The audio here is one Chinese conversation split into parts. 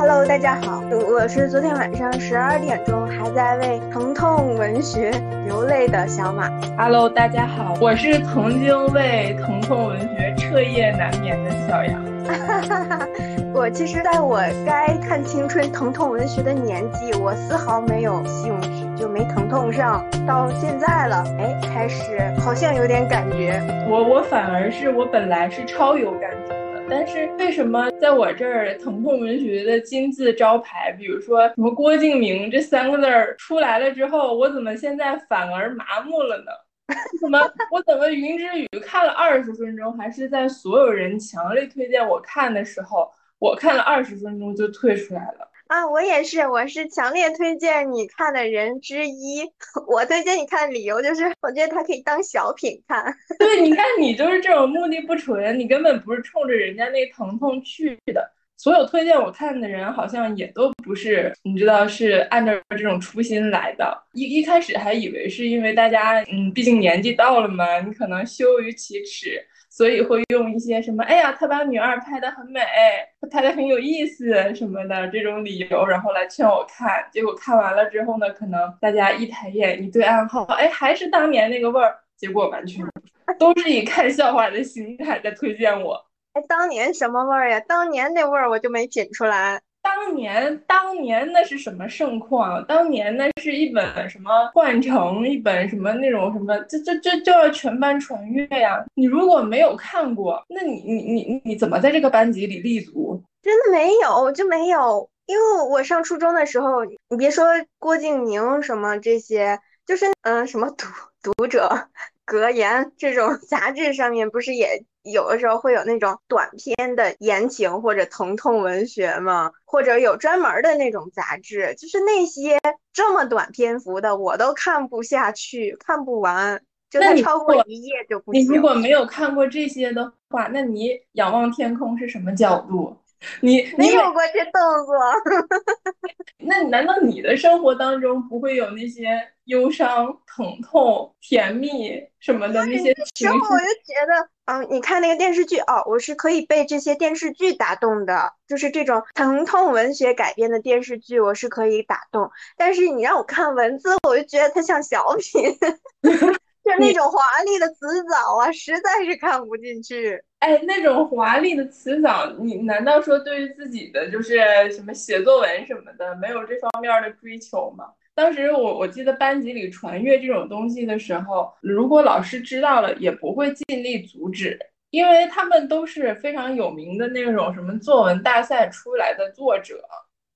Hello，大家好，我是昨天晚上十二点钟还在为疼痛文学流泪的小马。Hello，大家好，我是曾经为疼痛文学彻夜难眠的小杨。我其实在我该看青春疼痛文学的年纪，我丝毫没有兴趣，就没疼痛上。到现在了，哎，开始好像有点感觉。我我反而是我本来是超有感觉。但是为什么在我这儿疼痛文学的金字招牌，比如说什么郭敬明这三个字儿出来了之后，我怎么现在反而麻木了呢？怎么我怎么云之羽看了二十分钟，还是在所有人强烈推荐我看的时候，我看了二十分钟就退出来了？啊，我也是，我是强烈推荐你看的人之一。我推荐你看的理由就是，我觉得它可以当小品看。对，你看你就是这种目的不纯，你根本不是冲着人家那疼痛去的。所有推荐我看的人，好像也都不是，你知道是按照这种初心来的。一一开始还以为是因为大家，嗯，毕竟年纪到了嘛，你可能羞于启齿。所以会用一些什么？哎呀，他把女二拍的很美，他拍的很有意思什么的这种理由，然后来劝我看。结果看完了之后呢，可能大家一抬眼一对暗号，哎，还是当年那个味儿。结果完全都是以看笑话的心态在推荐我。哎，当年什么味儿呀？当年那味儿我就没品出来。当年，当年那是什么盛况？当年那是一本什么《幻城》，一本什么那种什么，这这这就要全班传阅呀！你如果没有看过，那你你你你怎么在这个班级里立足？真的没有，就没有。因为我上初中的时候，你别说郭敬明什么这些，就是嗯，什么读读者。格言这种 杂志上面不是也有的时候会有那种短篇的言情或者疼痛文学吗？或者有专门的那种杂志，就是那些这么短篇幅的我都看不下去，看不完，就它超过一页就不行。你如果没有看过这些的话，那你仰望天空是什么角度？你你有过这动作，那难道你的生活当中不会有那些忧伤、疼痛、甜蜜什么的那些情绪？然后我就觉得，嗯，你看那个电视剧哦，我是可以被这些电视剧打动的，就是这种疼痛文学改编的电视剧，我是可以打动。但是你让我看文字，我就觉得它像小品。就那种华丽的辞藻啊，实在是看不进去。哎，那种华丽的辞藻，你难道说对于自己的就是什么写作文什么的没有这方面的追求吗？当时我我记得班级里传阅这种东西的时候，如果老师知道了，也不会尽力阻止，因为他们都是非常有名的那种什么作文大赛出来的作者。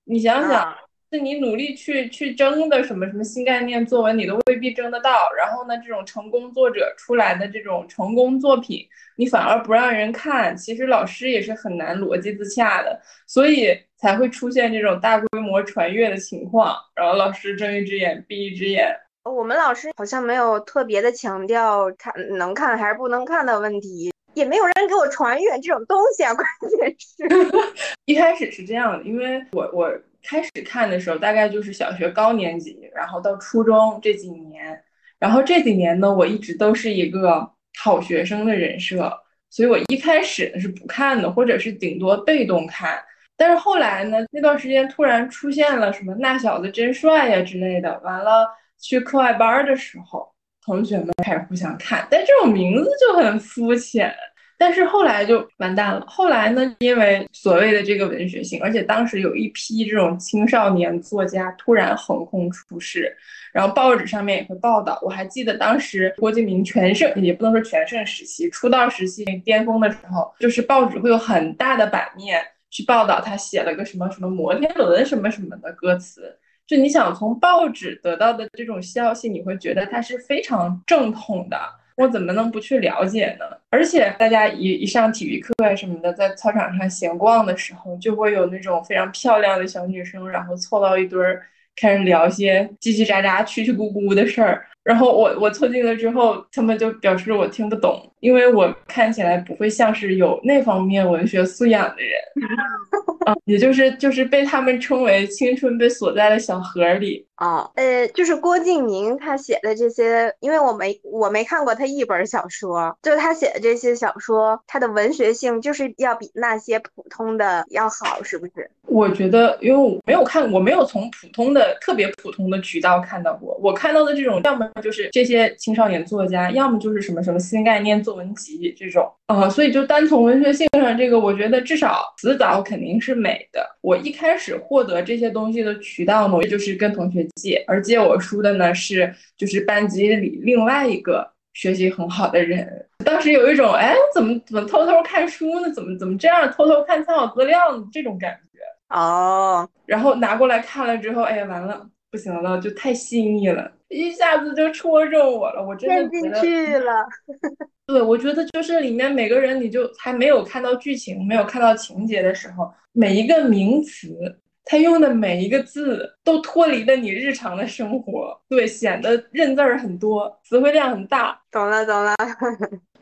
你想想。是你努力去去争的什么什么新概念作文，你都未必争得到。然后呢，这种成功作者出来的这种成功作品，你反而不让人看。其实老师也是很难逻辑自洽的，所以才会出现这种大规模传阅的情况。然后老师睁一只眼闭一只眼。我们老师好像没有特别的强调看能看还是不能看的问题，也没有人给我传阅这种东西啊。关键是，一开始是这样的，因为我我。开始看的时候，大概就是小学高年级，然后到初中这几年，然后这几年呢，我一直都是一个好学生的人设，所以我一开始是不看的，或者是顶多被动看。但是后来呢，那段时间突然出现了什么“那小子真帅呀”之类的，完了去课外班的时候，同学们开始互相看，但这种名字就很肤浅。但是后来就完蛋了。后来呢，因为所谓的这个文学性，而且当时有一批这种青少年作家突然横空出世，然后报纸上面也会报道。我还记得当时郭敬明全盛，也不能说全盛时期，出道时期巅峰的时候，就是报纸会有很大的版面去报道他写了个什么什么摩天轮什么什么的歌词。就你想从报纸得到的这种消息，你会觉得它是非常正统的。我怎么能不去了解呢？而且大家一一上体育课啊什么的，在操场上闲逛的时候，就会有那种非常漂亮的小女生，然后凑到一堆儿，开始聊些叽叽喳喳、蛐蛐咕咕的事儿。然后我我凑近了之后，他们就表示我听不懂，因为我看起来不会像是有那方面文学素养的人。啊，也就是就是被他们称为青春被锁在了小盒里啊，呃，就是郭敬明他写的这些，因为我没我没看过他一本小说，就是他写的这些小说，他的文学性就是要比那些普通的要好，是不是？我觉得，因为我没有看，我没有从普通的、特别普通的渠道看到过。我看到的这种，要么就是这些青少年作家，要么就是什么什么新概念作文集这种。啊，所以就单从文学性上，这个我觉得至少词藻肯定是美的。我一开始获得这些东西的渠道呢，就是跟同学借，而借我书的呢是就是班级里另外一个学习很好的人。当时有一种，哎，怎么怎么偷偷看书呢？怎么怎么这样偷偷看参考资料呢？这种感觉。哦，然后拿过来看了之后，哎呀，完了，不行了，就太细腻了，一下子就戳中我了，我真的进去了。对，我觉得就是里面每个人，你就还没有看到剧情，没有看到情节的时候，每一个名词，他用的每一个字都脱离了你日常的生活，对，显得认字儿很多，词汇量很大。懂了，懂了。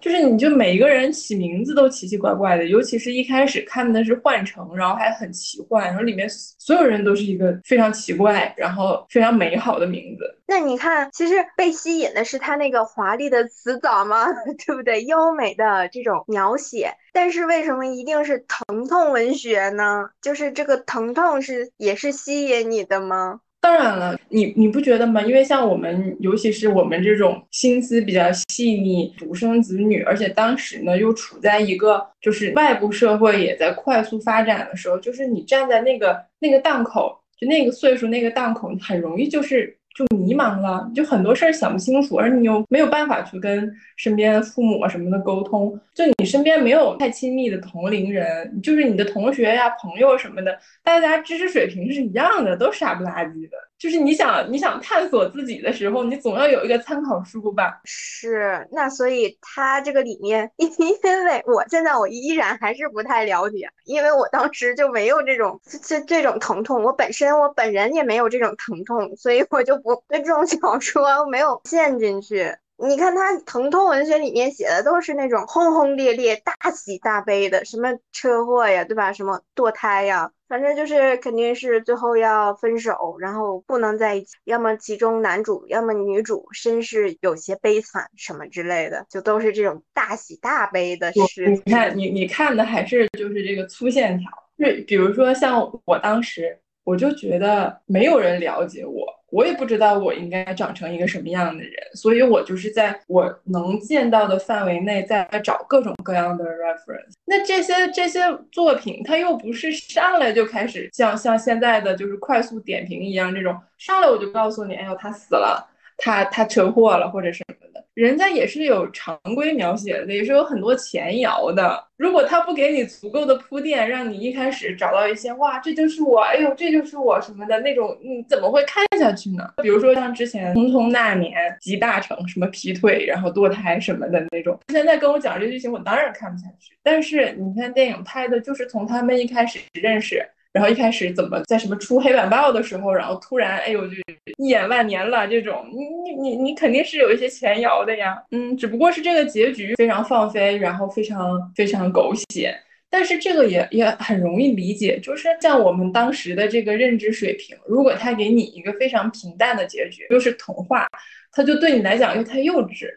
就是你就每一个人起名字都奇奇怪怪的，尤其是一开始看的是幻城，然后还很奇幻，然后里面所有人都是一个非常奇怪，然后非常美好的名字。那你看，其实被吸引的是他那个华丽的词藻吗？对不对？优美的这种描写，但是为什么一定是疼痛文学呢？就是这个疼痛是也是吸引你的吗？当然了，你你不觉得吗？因为像我们，尤其是我们这种心思比较细腻、独生子女，而且当时呢又处在一个就是外部社会也在快速发展的时候，就是你站在那个那个档口，就那个岁数那个档口，很容易就是。就迷茫了，就很多事儿想不清楚，而你又没有办法去跟身边父母啊什么的沟通，就你身边没有太亲密的同龄人，就是你的同学呀、朋友什么的，大家知识水平是一样的，都傻不拉几的。就是你想你想探索自己的时候，你总要有一个参考书吧？是，那所以他这个里面，因为我现在我依然还是不太了解，因为我当时就没有这种这这种疼痛，我本身我本人也没有这种疼痛，所以我就不对这种小说没有陷进去。你看他疼痛文学里面写的都是那种轰轰烈烈、大喜大悲的，什么车祸呀，对吧？什么堕胎呀。反正就是肯定是最后要分手，然后不能在一起，要么其中男主，要么女主身世有些悲惨什么之类的，就都是这种大喜大悲的事。你看，你你看的还是就是这个粗线条，就比如说像我当时，我就觉得没有人了解我。我也不知道我应该长成一个什么样的人，所以我就是在我能见到的范围内，在找各种各样的 reference。那这些这些作品，它又不是上来就开始像像现在的就是快速点评一样，这种上来我就告诉你，哎呦他死了，他他车祸了，或者什么的。人家也是有常规描写的，也是有很多前摇的。如果他不给你足够的铺垫，让你一开始找到一些哇，这就是我，哎呦，这就是我什么的那种，你怎么会看下去呢？比如说像之前《匆匆那年》集大成，什么劈腿，然后堕胎什么的那种，现在跟我讲这剧情，我当然看不下去。但是你看电影拍的就是从他们一开始认识。然后一开始怎么在什么出黑板报的时候，然后突然哎呦就一眼万年了这种，你你你你肯定是有一些前摇的呀，嗯，只不过是这个结局非常放飞，然后非常非常狗血，但是这个也也很容易理解，就是像我们当时的这个认知水平，如果他给你一个非常平淡的结局，又是童话，他就对你来讲又太幼稚。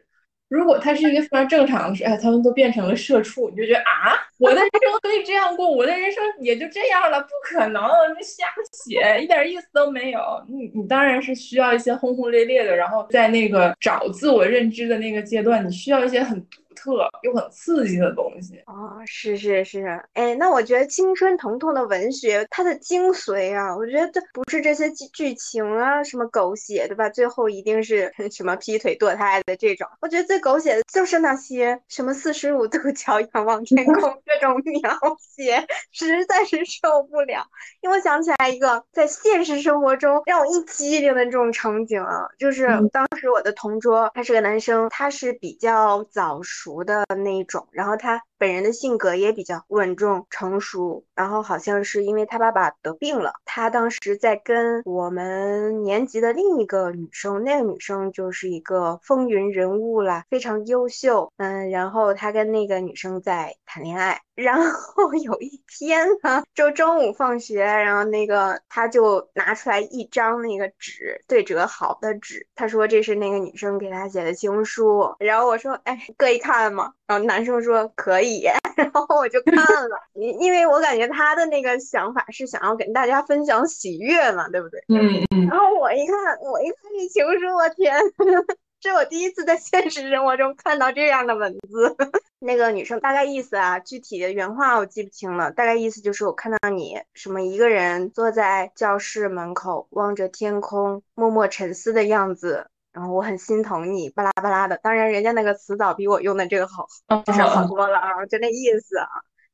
如果他是一个非常正常的事，哎，他们都变成了社畜，你就觉得啊，我的人生可以这样过，我的人生也就这样了，不可能，你瞎写，一点意思都没有。你你当然是需要一些轰轰烈烈的，然后在那个找自我认知的那个阶段，你需要一些很。特又很刺激的东西啊，是是是，哎，那我觉得青春疼痛的文学，它的精髓啊，我觉得不是这些剧剧情啊，什么狗血对吧？最后一定是 什么劈腿堕胎的这种，我觉得最狗血的就是那些什么四十五度 角仰望天空 这种描写，实在是受不了。因为我想起来一个在现实生活中让我一激灵的这种场景啊，就是当时我的同桌，他是个男生，他是比较早熟。熟的那一种，然后他本人的性格也比较稳重成熟，然后好像是因为他爸爸得病了，他当时在跟我们年级的另一个女生，那个女生就是一个风云人物啦，非常优秀，嗯，然后他跟那个女生在谈恋爱。然后 有一天呢，就中午放学，然后那个他就拿出来一张那个纸，对折好的纸，他说这是那个女生给他写的情书。然后我说，哎，可以看吗？然后男生说可以，然后我就看了，因因为我感觉他的那个想法是想要跟大家分享喜悦嘛，对不对？嗯嗯。然后我一看，我一看这情书，我天，这我第一次在现实生活中看到这样的文字。那个女生大概意思啊，具体的原话我记不清了，大概意思就是我看到你什么一个人坐在教室门口，望着天空，默默沉思的样子。然后我很心疼你，巴拉巴拉的。当然，人家那个词藻比我用的这个好，就是好多了啊，就那意思啊，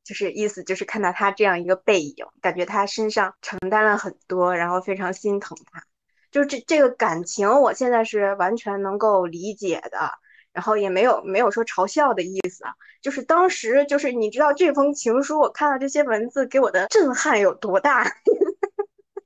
就是意思就是看到他这样一个背影，感觉他身上承担了很多，然后非常心疼他。就这这个感情，我现在是完全能够理解的，然后也没有没有说嘲笑的意思啊。就是当时就是你知道这封情书，我看到这些文字给我的震撼有多大。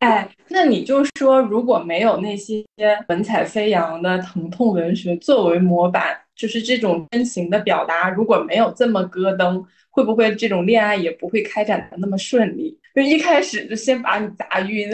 哎，那你就说，如果没有那些文采飞扬的疼痛文学作为模板，就是这种真情的表达，如果没有这么咯噔，会不会这种恋爱也不会开展的那么顺利？就一开始就先把你砸晕。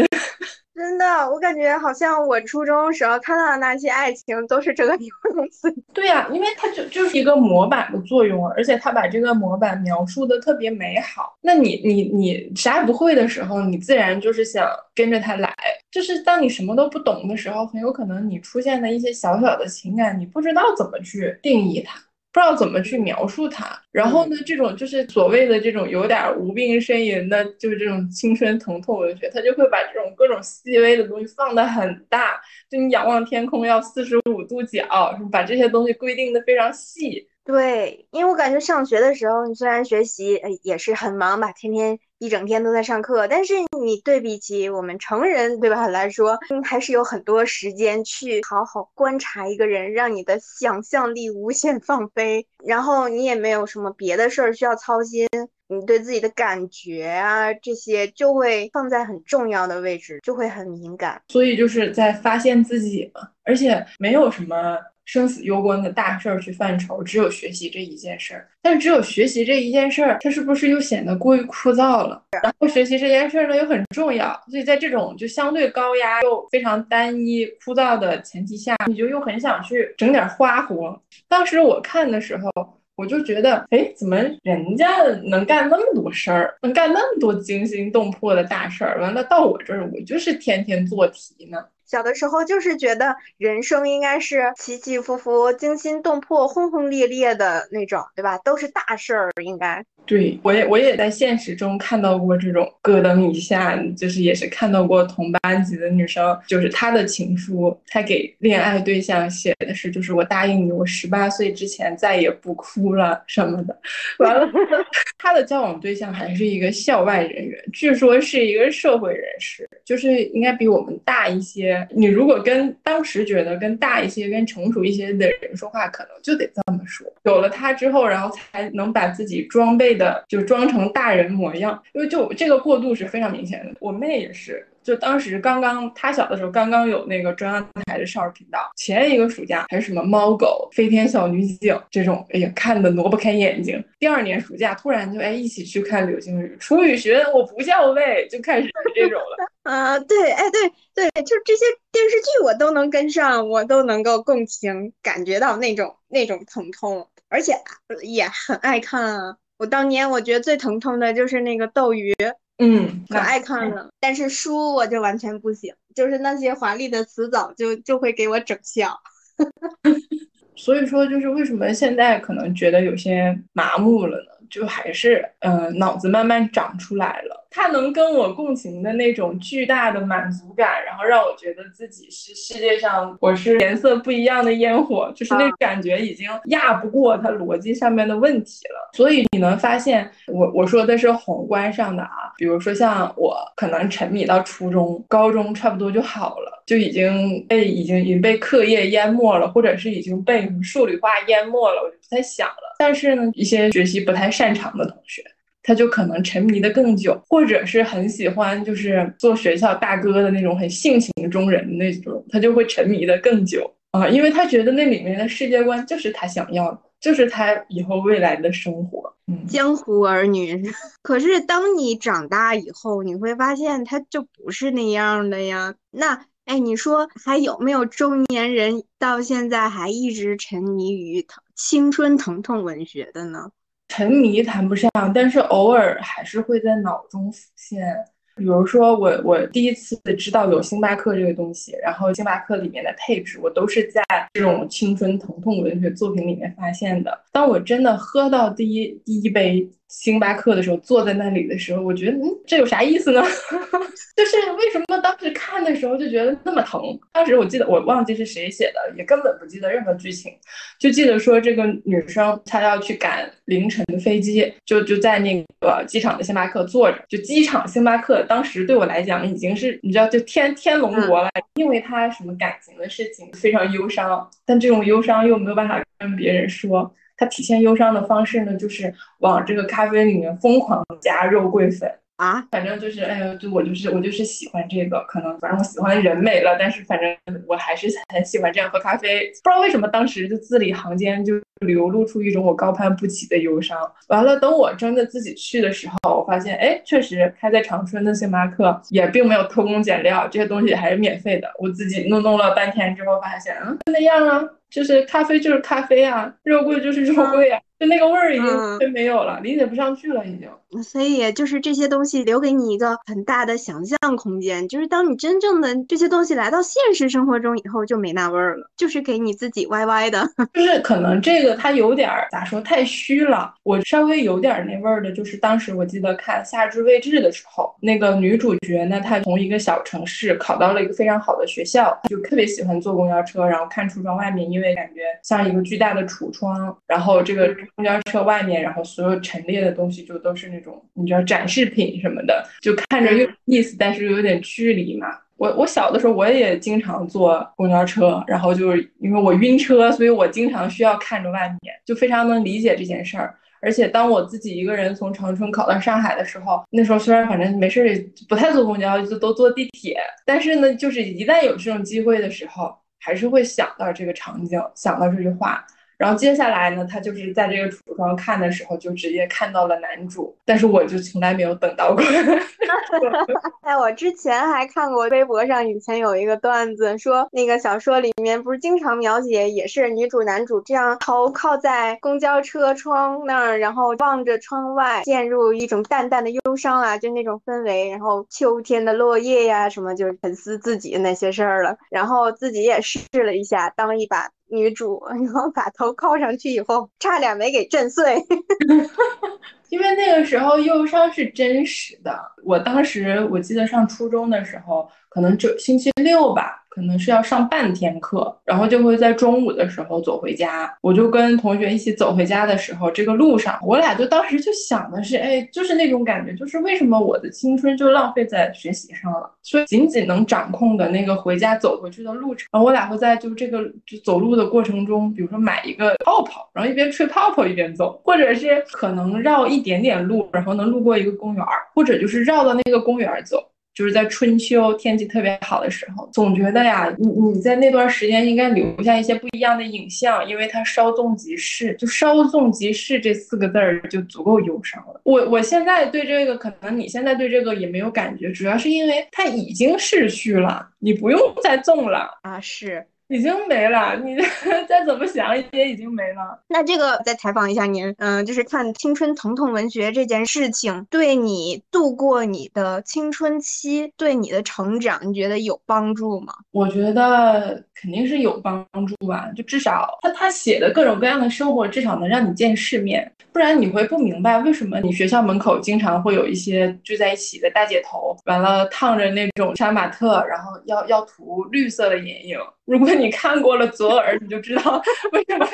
真的，我感觉好像我初中时候看到的那些爱情都是这个 样子。对呀，因为它就就是一个模板的作用，而且他把这个模板描述的特别美好。那你你你啥也不会的时候，你自然就是想跟着他来。就是当你什么都不懂的时候，很有可能你出现的一些小小的情感，你不知道怎么去定义它。不知道怎么去描述它，然后呢，这种就是所谓的这种有点无病呻吟的，就是这种青春疼痛文学，他就会把这种各种细微的东西放得很大，就你仰望天空要四十五度角，把这些东西规定的非常细。对，因为我感觉上学的时候，你虽然学习也是很忙吧，天天一整天都在上课，但是你对比起我们成人对吧来说，还是有很多时间去好好观察一个人，让你的想象力无限放飞，然后你也没有什么别的事儿需要操心，你对自己的感觉啊这些就会放在很重要的位置，就会很敏感。所以就是在发现自己嘛，而且没有什么。生死攸关的大事儿去犯愁，只有学习这一件事儿。但是只有学习这一件事儿，它是不是又显得过于枯燥了？然后学习这件事儿呢又很重要，所以在这种就相对高压又非常单一枯燥的前提下，你就又很想去整点花活。当时我看的时候，我就觉得，哎，怎么人家能干那么多事儿，能干那么多惊心动魄的大事儿，完了到我这儿，我就是天天做题呢。小的时候就是觉得人生应该是起起伏伏、惊心动魄、轰轰烈烈的那种，对吧？都是大事儿，应该。对我也我也在现实中看到过这种咯噔一下，就是也是看到过同班级的女生，就是她的情书，她给恋爱对象写的是，就是我答应你，我十八岁之前再也不哭了什么的。完了，她的交往对象还是一个校外人员，据说是一个社会人士，就是应该比我们大一些。你如果跟当时觉得跟大一些、跟成熟一些的人说话，可能就得这么说。有了他之后，然后才能把自己装备。的就装成大人模样，因为就这个过渡是非常明显的。我妹也是，就当时刚刚她小的时候，刚刚有那个中央台的少儿频道，前一个暑假还是什么猫狗、飞天小女警这种，哎呀，看的挪不开眼睛。第二年暑假突然就哎一起去看流星雨，楚雨荨我不叫喂，就开始这种了。啊，对，哎，对对，就这些电视剧我都能跟上，我都能够共情，感觉到那种那种疼痛，而且也很爱看啊。我当年我觉得最疼痛的就是那个斗鱼，嗯，可爱看了。但是书我就完全不行，就是那些华丽的词藻就就会给我整笑。所以说，就是为什么现在可能觉得有些麻木了呢？就还是嗯，脑子慢慢长出来了。他能跟我共情的那种巨大的满足感，然后让我觉得自己是世界上我是颜色不一样的烟火，就是那感觉已经压不过他逻辑上面的问题了。所以你能发现，我我说的是宏观上的啊，比如说像我可能沉迷到初中、高中差不多就好了，就已经被已经已经被课业淹没了，或者是已经被数理化淹没了，太想了。但是呢，一些学习不太擅长的同学。他就可能沉迷的更久，或者是很喜欢，就是做学校大哥的那种很性情中人的那种，他就会沉迷的更久啊，因为他觉得那里面的世界观就是他想要的，就是他以后未来的生活。嗯，江湖儿女。可是当你长大以后，你会发现他就不是那样的呀。那哎，你说还有没有中年人到现在还一直沉迷于他青春疼痛文学的呢？沉迷谈不上，但是偶尔还是会在脑中浮现。比如说，我我第一次知道有星巴克这个东西，然后星巴克里面的配置，我都是在这种青春疼痛文学作品里面发现的。当我真的喝到第一第一杯。星巴克的时候，坐在那里的时候，我觉得，嗯，这有啥意思呢？就是为什么当时看的时候就觉得那么疼？当时我记得，我忘记是谁写的，也根本不记得任何剧情，就记得说这个女生她要去赶凌晨的飞机，就就在那个机场的星巴克坐着。就机场星巴克当时对我来讲已经是你知道，就天天龙国了，因为她什么感情的事情非常忧伤，但这种忧伤又没有办法跟别人说。它体现忧伤的方式呢，就是往这个咖啡里面疯狂加肉桂粉。啊，反正就是，哎呀，就我就是我就是喜欢这个，可能反正我喜欢人美了，但是反正我还是很喜欢这样喝咖啡。不知道为什么当时就字里行间就流露出一种我高攀不起的忧伤。完了，等我真的自己去的时候，我发现，哎，确实开在长春的星巴克也并没有偷工减料，这些东西还是免费的。我自己弄弄了半天之后，发现，嗯，就那样啊，就是咖啡就是咖啡啊，肉桂就是肉桂啊。就那个味儿已经被没有了，理解不上去了，已经。所以就是这些东西留给你一个很大的想象空间，就是当你真正的这些东西来到现实生活中以后，就没那味儿了，就是给你自己歪歪的。就是可能这个它有点咋说太虚了。我稍微有点那味儿的，就是当时我记得看《夏至未至》的时候，那个女主角呢，她从一个小城市考到了一个非常好的学校，就特别喜欢坐公交车，然后看橱窗外面，因为感觉像一个巨大的橱窗，然后这个。公交车外面，然后所有陈列的东西就都是那种你知道展示品什么的，就看着又有意思，但是又有点距离嘛。我我小的时候我也经常坐公交车，然后就是因为我晕车，所以我经常需要看着外面，就非常能理解这件事儿。而且当我自己一个人从长春考到上海的时候，那时候虽然反正没事儿，不太坐公交，就都坐地铁，但是呢，就是一旦有这种机会的时候，还是会想到这个场景，想到这句话。然后接下来呢，他就是在这个橱窗看的时候，就直接看到了男主，但是我就从来没有等到过。哎，我之前还看过微博上以前有一个段子，说那个小说里面不是经常描写，也是女主男主这样头靠在公交车窗那儿，然后望着窗外，陷入一种淡淡的忧伤啊，就那种氛围，然后秋天的落叶呀什么，就是沉思自己那些事儿了，然后自己也试了一下，当一把。女主，然后把头靠上去以后，差点没给震碎，因为那个时候忧伤是真实的。我当时我记得上初中的时候，可能就星期六吧。可能是要上半天课，然后就会在中午的时候走回家。我就跟同学一起走回家的时候，这个路上，我俩就当时就想的是，哎，就是那种感觉，就是为什么我的青春就浪费在学习上了？所以仅仅能掌控的那个回家走回去的路程，然后我俩会在就这个就走路的过程中，比如说买一个泡泡，然后一边吹泡泡一边走，或者是可能绕一一点点路，然后能路过一个公园，或者就是绕到那个公园走。就是在春秋天气特别好的时候，总觉得呀，你你在那段时间应该留下一些不一样的影像，因为它稍纵即逝，就稍纵即逝这四个字儿就足够忧伤了。我我现在对这个，可能你现在对这个也没有感觉，主要是因为它已经逝去了，你不用再纵了啊，是。已经没了，你 再怎么想也已经没了。那这个再采访一下您，嗯，就是看青春疼痛文学这件事情，对你度过你的青春期，对你的成长，你觉得有帮助吗？我觉得肯定是有帮助吧，就至少他他写的各种各样的生活，至少能让你见世面，不然你会不明白为什么你学校门口经常会有一些聚在一起的大姐头，完了烫着那种杀马特，然后要要涂绿色的眼影。如果你看过了左耳，你就知道为什么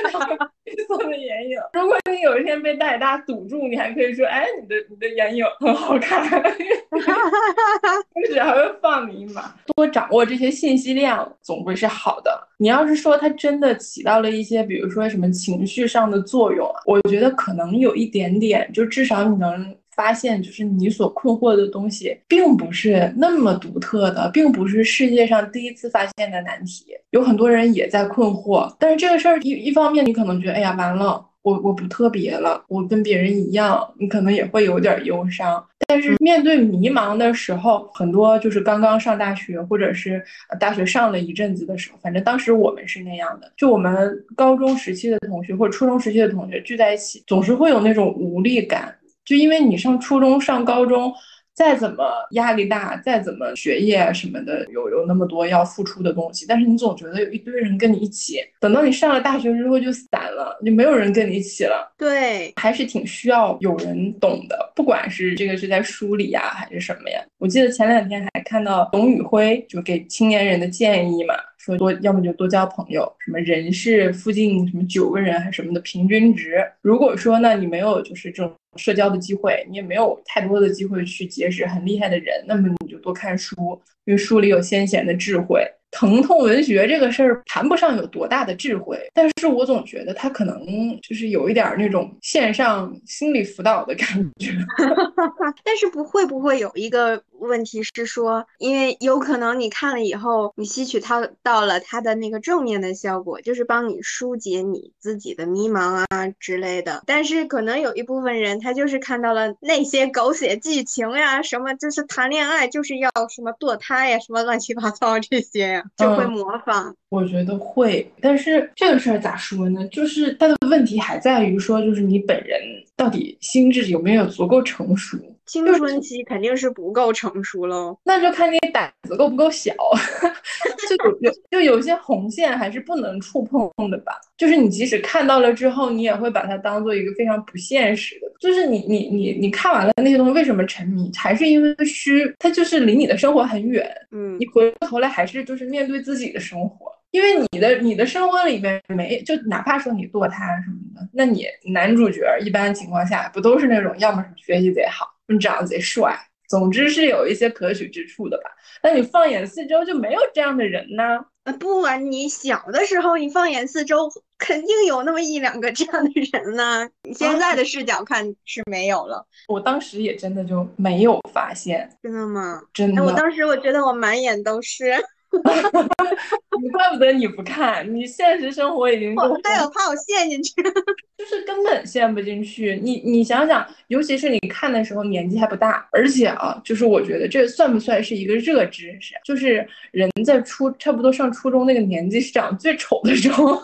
绿色的眼影。如果你有一天被戴大堵住，你还可以说：“哎，你的你的眼影很好看。”哈哈哈哈哈！还会放你一马。多掌握这些信息量，总归是好的。你要是说它真的起到了一些，比如说什么情绪上的作用，我觉得可能有一点点，就至少你能。发现就是你所困惑的东西，并不是那么独特的，并不是世界上第一次发现的难题。有很多人也在困惑，但是这个事儿一一方面，你可能觉得，哎呀，完了。我我不特别了，我跟别人一样，你可能也会有点忧伤。但是面对迷茫的时候，很多就是刚刚上大学，或者是大学上了一阵子的时候，反正当时我们是那样的，就我们高中时期的同学或者初中时期的同学聚在一起，总是会有那种无力感，就因为你上初中、上高中。再怎么压力大，再怎么学业什么的，有有那么多要付出的东西，但是你总觉得有一堆人跟你一起。等到你上了大学之后就散了，就没有人跟你一起了。对，还是挺需要有人懂的，不管是这个是在书里呀，还是什么呀。我记得前两天还看到董宇辉就给青年人的建议嘛。说多，要么就多交朋友。什么人是附近什么九个人还是什么的平均值？如果说呢，你没有就是这种社交的机会，你也没有太多的机会去结识很厉害的人，那么你就多看书，因为书里有先贤的智慧。疼痛文学这个事儿谈不上有多大的智慧，但是我总觉得它可能就是有一点那种线上心理辅导的感觉。但是不会不会有一个问题是说，因为有可能你看了以后，你吸取它到了它的那个正面的效果，就是帮你疏解你自己的迷茫啊之类的。但是可能有一部分人他就是看到了那些狗血剧情呀，什么就是谈恋爱就是要什么堕胎呀，什么乱七八糟这些。就会模仿，我觉得会，但是这个事儿咋说呢？就是他的问题还在于说，就是你本人到底心智有没有足够成熟。青春期肯定是不够成熟喽，那就看你胆子够不够小。就有有就有些红线还是不能触碰的吧。就是你即使看到了之后，你也会把它当做一个非常不现实的。就是你你你你看完了那些东西，为什么沉迷？还是因为虚？它就是离你的生活很远。嗯，你回过头来还是就是面对自己的生活。因为你的你的生活里面没就哪怕说你堕胎什么的，那你男主角一般情况下不都是那种要么是学习贼好。你长得贼帅，总之是有一些可取之处的吧？那你放眼四周就没有这样的人呢？啊不啊，你小的时候你放眼四周，肯定有那么一两个这样的人呢。你现在的视角看是没有了，我当时也真的就没有发现。真的吗？真的。我当时我觉得我满眼都是。你怪不得你不看，你现实生活已经。我还有怕我陷进去，就是根本陷不进去。你你想想，尤其是你看的时候年纪还不大，而且啊，就是我觉得这算不算是一个热知识？就是人在初差不多上初中那个年纪是长最丑的时候。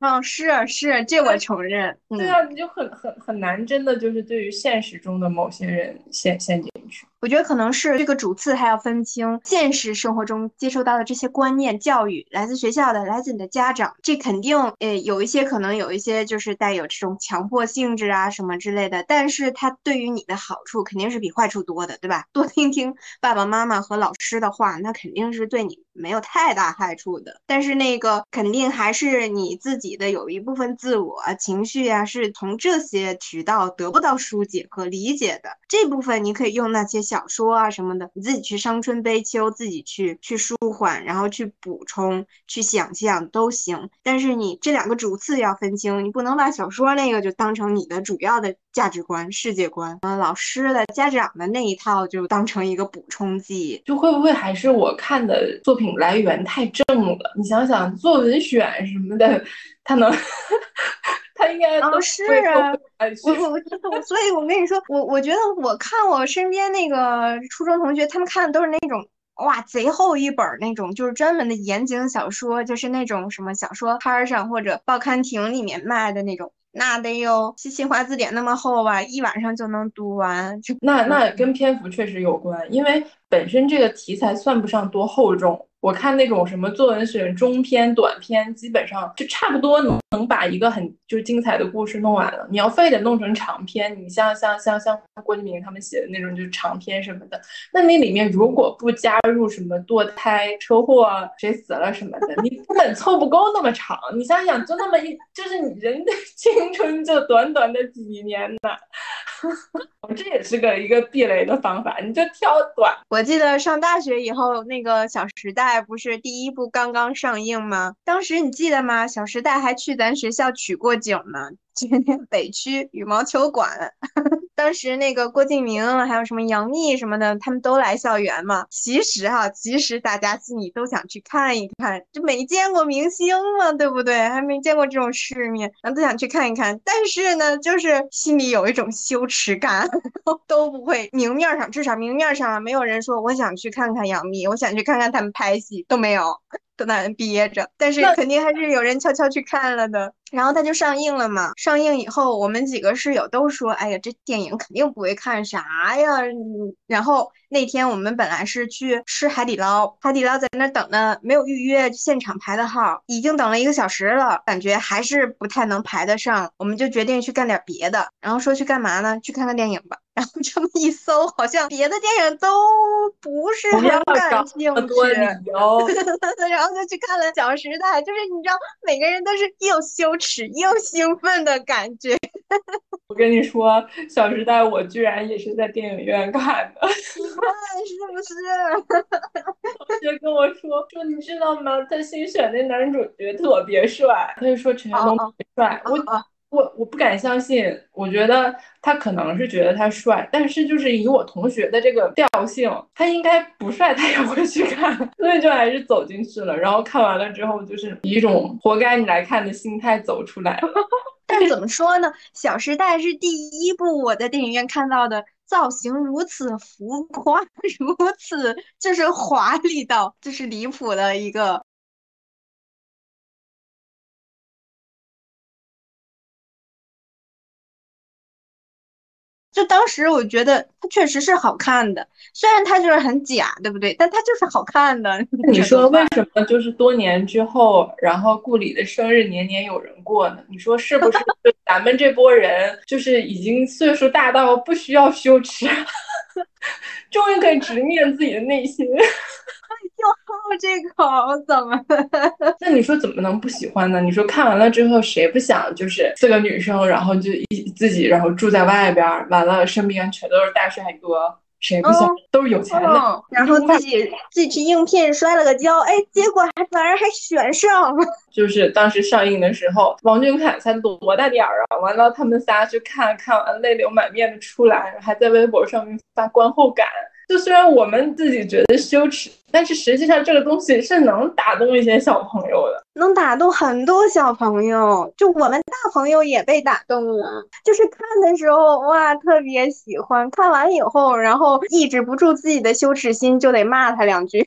嗯，是是，这我承认。对啊，你就很很很难，真的就是对于现实中的某些人陷陷进去。我觉得可能是这个主次还要分清，现实生活中接受到的这些观念教育，来自学校的，来自你的家长，这肯定，呃，有一些可能有一些就是带有这种强迫性质啊什么之类的，但是它对于你的好处肯定是比坏处多的，对吧？多听听爸爸妈妈和老师的话，那肯定是对你没有太大害处的。但是那个肯定还是你自己的有一部分自我情绪啊，是从这些渠道得不到疏解和理解的，这部分你可以用那些。小说啊什么的，你自己去伤春悲秋，自己去去舒缓，然后去补充，去想象都行。但是你这两个主次要分清，你不能把小说那个就当成你的主要的价值观、世界观。嗯，老师的、家长的那一套就当成一个补充剂。就会不会还是我看的作品来源太正了？你想想，作文选什么的，他能。他应该啊，是啊，我我我，所以我跟你说，我我觉得我看我身边那个初中同学，他们看的都是那种哇贼厚一本那种，就是专门的言情小说，就是那种什么小说摊上或者报刊亭里面卖的那种，那得有新新华字典那么厚吧，一晚上就能读完。那那跟篇幅确实有关，因为本身这个题材算不上多厚重。我看那种什么作文选中篇、短篇，基本上就差不多能能把一个很就是精彩的故事弄完了。你要非得弄成长篇，你像像像像郭敬明他们写的那种就是长篇什么的，那你里面如果不加入什么堕胎、车祸、谁死了什么的，你根本凑不够那么长。你想想，就那么一，就是你人的青春就短短的几年呢。这也是个一个避雷的方法，你就挑短。我我记得上大学以后，那个《小时代》不是第一部刚刚上映吗？当时你记得吗？《小时代》还去咱学校取过景呢，去那北区羽毛球馆。当时那个郭敬明还有什么杨幂什么的，他们都来校园嘛。其实哈，其实大家心里都想去看一看，就没见过明星嘛，对不对？还没见过这种世面，然后都想去看一看。但是呢，就是心里有一种羞耻感，都不会明面上，至少明面上没有人说我想去看看杨幂，我想去看看他们拍戏，都没有。都在憋着，但是肯定还是有人悄悄去看了的。然后它就上映了嘛，上映以后，我们几个室友都说：“哎呀，这电影肯定不会看啥呀。”然后那天我们本来是去吃海底捞，海底捞在那等的，没有预约，现场排的号，已经等了一个小时了，感觉还是不太能排得上，我们就决定去干点别的。然后说去干嘛呢？去看看电影吧。然后这么一搜，好像别的电影都不是很感兴趣，然后就去看了《小时代》，就是你知道，每个人都是又羞耻又兴奋的感觉。我跟你说，《小时代》我居然也是在电影院看的，你看是不是？同学跟我说说，你知道吗？他新选那男主角特别帅，他就说陈学冬特别帅，我。我我不敢相信，我觉得他可能是觉得他帅，但是就是以我同学的这个调性，他应该不帅他也会去看，所以就还是走进去了。然后看完了之后，就是以一种活该你来看的心态走出来。但怎么说呢，《小时代》是第一部我在电影院看到的造型如此浮夸，如此就是华丽到就是离谱的一个。就当时我觉得它确实是好看的，虽然它就是很假，对不对？但它就是好看的。你说为什么就是多年之后，然后顾里的生日年年有人过呢？你说是不是？咱们这波人就是已经岁数大到不需要羞耻，终于可以直面自己的内心。就 好这口，怎么？那你说怎么能不喜欢呢？你说看完了之后，谁不想就是四个女生，然后就一自己，然后住在外边，完了身边全都是大帅哥，谁不想？都是有钱的，然后自己自己去应聘，摔了个跤，哎，结果还反而还选上。就是当时上映的时候，王俊凯才多大点儿啊？完了，他们仨去看看完，泪流满面的出来，还在微博上面发观后感。就虽然我们自己觉得羞耻，但是实际上这个东西是能打动一些小朋友的，能打动很多小朋友。就我们大朋友也被打动了，就是看的时候哇，特别喜欢。看完以后，然后抑制不住自己的羞耻心，就得骂他两句。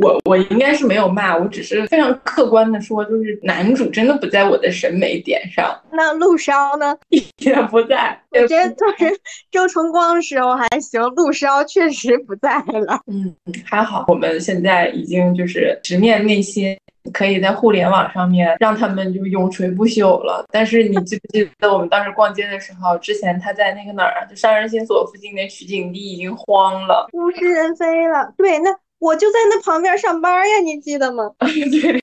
我我应该是没有骂，我只是非常客观的说，就是男主真的不在我的审美点上。那陆烧呢？也不在。我觉得就是周崇光时候还行，陆烧确实不在了。嗯，还好，我们现在已经就是直面内心，可以在互联网上面让他们就永垂不朽了。但是你记不记得我们当时逛街的时候，之前他在那个哪儿啊，就上人新所附近那取景地已经荒了，物是人非了。对，那。我就在那旁边上班呀，你记得吗？对，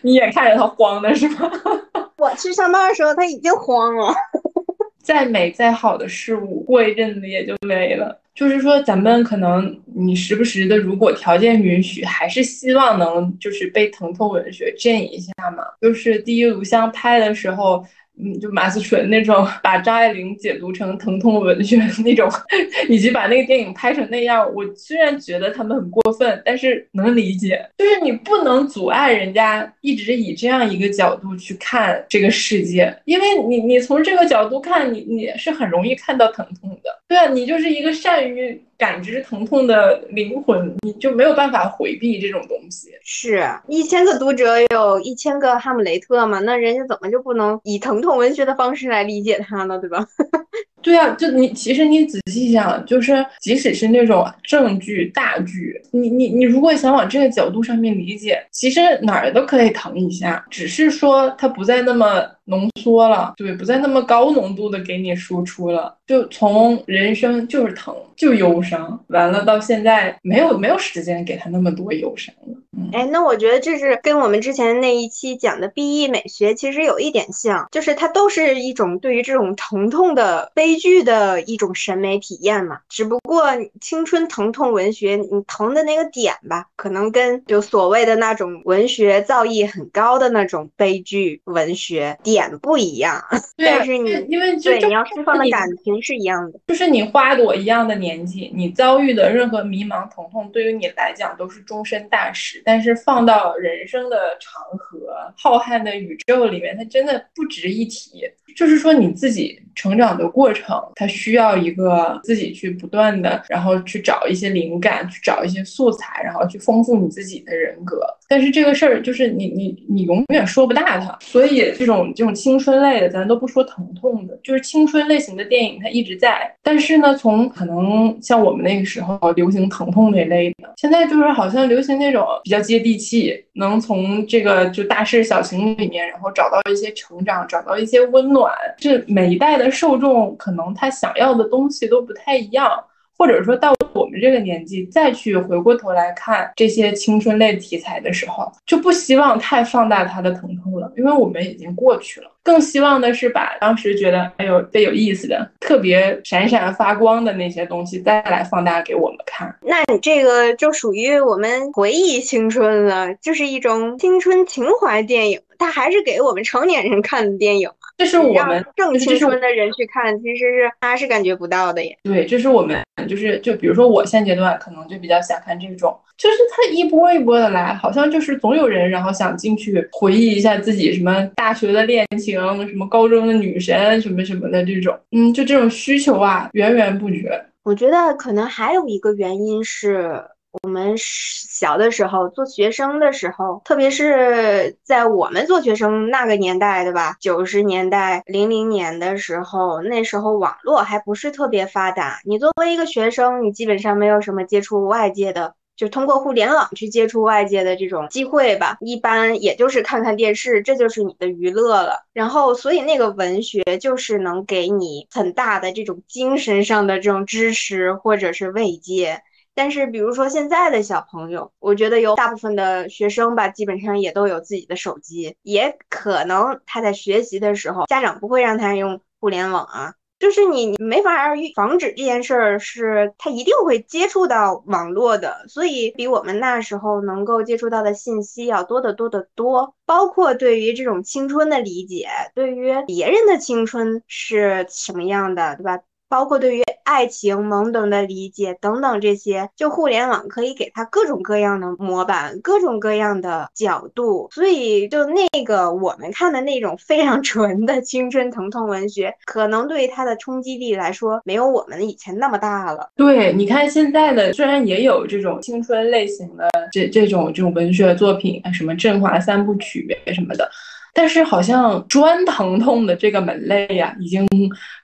你眼看着他慌的是吗？我去上班的时候，他已经慌了。再美再好的事物，过一阵子也就没了。就是说，咱们可能你时不时的，如果条件允许，还是希望能就是被疼痛文学震一下嘛。就是第一炉香拍的时候。嗯，就马思纯那种把张爱玲解读成疼痛文学那种，以及把那个电影拍成那样，我虽然觉得他们很过分，但是能理解。就是你不能阻碍人家一直以这样一个角度去看这个世界，因为你你从这个角度看，你你是很容易看到疼痛的。对啊，你就是一个善于。感知疼痛的灵魂，你就没有办法回避这种东西。是一千个读者有一千个哈姆雷特嘛？那人家怎么就不能以疼痛文学的方式来理解它呢？对吧？对啊，就你其实你仔细想，就是即使是那种正剧大剧，你你你如果想往这个角度上面理解，其实哪儿都可以疼一下，只是说它不再那么浓缩了，对，不再那么高浓度的给你输出了。就从人生就是疼就忧伤，完了到现在没有没有时间给他那么多忧伤了。哎，那我觉得这是跟我们之前那一期讲的 B E 美学其实有一点像，就是它都是一种对于这种疼痛的悲剧的一种审美体验嘛。只不过青春疼痛文学，你疼的那个点吧，可能跟就所谓的那种文学造诣很高的那种悲剧文学点不一样。但是你因为对你要释放的感情是一样的，就是你花朵一样的年纪，你遭遇的任何迷茫疼痛，对于你来讲都是终身大事。但是放到人生的长河、浩瀚的宇宙里面，它真的不值一提。就是说，你自己成长的过程，它需要一个自己去不断的，然后去找一些灵感，去找一些素材，然后去丰富你自己的人格。但是这个事儿就是你你你永远说不大它。所以这种这种青春类的，咱都不说疼痛的，就是青春类型的电影，它一直在。但是呢，从可能像我们那个时候流行疼痛那类的，现在就是好像流行那种比较接地气，能从这个就大事小情里面，然后找到一些成长，找到一些温暖。这每一代的受众可能他想要的东西都不太一样，或者说到我们这个年纪再去回过头来看这些青春类题材的时候，就不希望太放大它的疼痛了，因为我们已经过去了。更希望的是把当时觉得哎呦最有意思的、特别闪闪发光的那些东西再来放大给我们看。那你这个就属于我们回忆青春了，就是一种青春情怀电影，它还是给我们成年人看的电影。这是我们正青春的人去看，其实是他是感觉不到的耶。对，这是我们就是就比如说我现阶段可能就比较想看这种，就是他一波一波的来，好像就是总有人然后想进去回忆一下自己什么大学的恋情，什么高中的女神什么什么的这种，嗯，就这种需求啊源源不绝。我觉得可能还有一个原因是。我们小的时候做学生的时候，特别是在我们做学生那个年代，对吧？九十年代、零零年的时候，那时候网络还不是特别发达。你作为一个学生，你基本上没有什么接触外界的，就通过互联网去接触外界的这种机会吧。一般也就是看看电视，这就是你的娱乐了。然后，所以那个文学就是能给你很大的这种精神上的这种支持或者是慰藉。但是，比如说现在的小朋友，我觉得有大部分的学生吧，基本上也都有自己的手机，也可能他在学习的时候，家长不会让他用互联网啊，就是你你没法防止这件事儿，是他一定会接触到网络的，所以比我们那时候能够接触到的信息要多得多得多，包括对于这种青春的理解，对于别人的青春是什么样的，对吧？包括对于爱情懵懂的理解等等这些，就互联网可以给他各种各样的模板，各种各样的角度，所以就那个我们看的那种非常 纯的青春疼痛文学，可能对于他的冲击力来说，没有我们以前那么大了。对，你看现在的虽然也有这种青春类型的这这种这种文学作品，什么《振华三部曲》什么的。但是好像专疼痛的这个门类呀，已经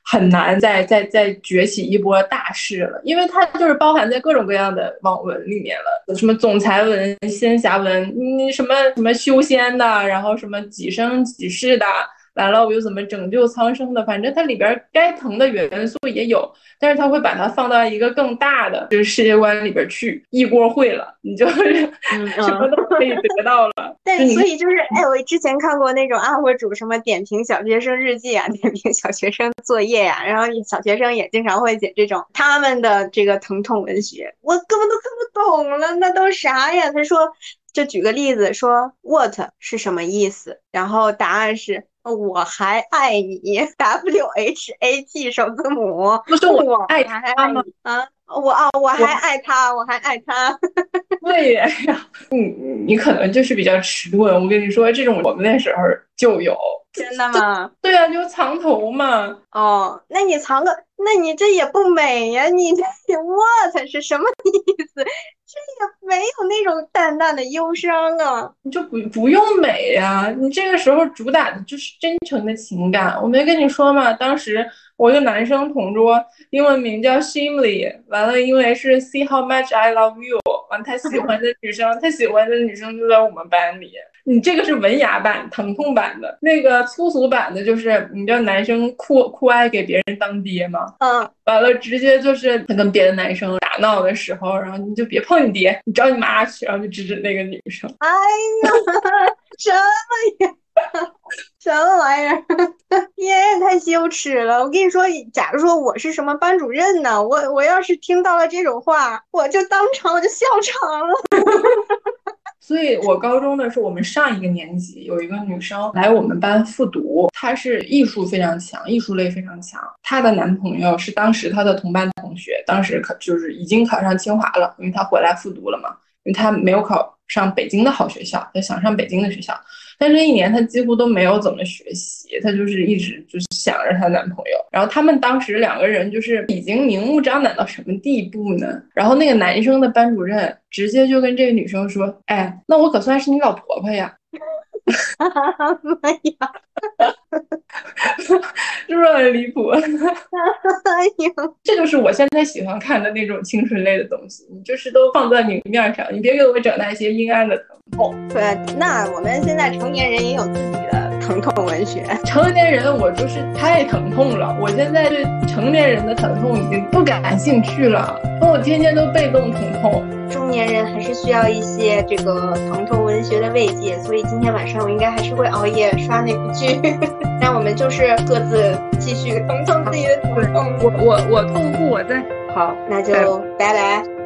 很难再再再崛起一波大势了，因为它就是包含在各种各样的网文里面了，什么总裁文、仙侠文，你什么什么修仙的，然后什么几生几世的。完了，我又怎么拯救苍生的？反正它里边该疼的元素也有，但是它会把它放到一个更大的就是世界观里边去，一锅烩了，你就 什么都可以得到了。对所以就是，哎，我之前看过那种 UP 主什么点评小学生日记啊，点评小学生作业呀，然后小学生也经常会写这种他们的这个疼痛文学，我根本都看不懂了，那都啥呀？他说，就举个例子说，what 是什么意思？然后答案是。我还爱你，W H A T 首字母，不是我爱他吗？啊，我啊，我还爱他，我还爱他。对 呀，你你可能就是比较迟钝。我跟你说，这种我们那时候就有。真的吗？对呀，就藏头嘛。哦，那你藏个，那你这也不美呀。你这 what 是什么意思？这也没有那种淡淡的忧伤啊。你就不不用美呀，你这个时候主打的就是真诚的情感。我没跟你说吗？当时我一个男生同桌，英文名叫 Shimley，完了因为是 See how much I love you，完他喜欢的女生，他喜欢的女生就在我们班里。你这个是文雅版、疼痛版的，那个粗俗版的，就是你知道男生酷酷爱给别人当爹吗？嗯，完了直接就是他跟别的男生打闹的时候，然后你就别碰你爹，你找你妈去，然后就指指那个女生。哎呀，什么呀？什么玩意儿？也也太羞耻了！我跟你说，假如说我是什么班主任呢，我我要是听到了这种话，我就当场我就笑场了。所以，我高中的时候，我们上一个年级有一个女生来我们班复读，她是艺术非常强，艺术类非常强。她的男朋友是当时她的同班同学，当时考就是已经考上清华了，因为她回来复读了嘛，因为她没有考上北京的好学校，她想上北京的学校。但这一年她几乎都没有怎么学习，她就是一直就是想着她男朋友。然后他们当时两个人就是已经明目张胆到什么地步呢？然后那个男生的班主任直接就跟这个女生说：“哎，那我可算是你老婆婆呀！”哈哈哈！哎呀，是不是很离谱？哎呀，这就是我现在喜欢看的那种青春类的东西。你就是都放在明面上，你别给我整那些阴暗的疼痛。对，那我们现在成年人也有自己的疼痛文学。成年人我就是太疼痛了，我现在对成年人的疼痛已经不感兴趣了，我天天都被动疼痛。中年人还是需要一些这个疼痛文学的慰藉，所以今天晚上我应该还是会熬夜刷那部剧。那我们就是各自继续疼痛自己的疼痛。我我我痛哭我在。好，那就拜拜。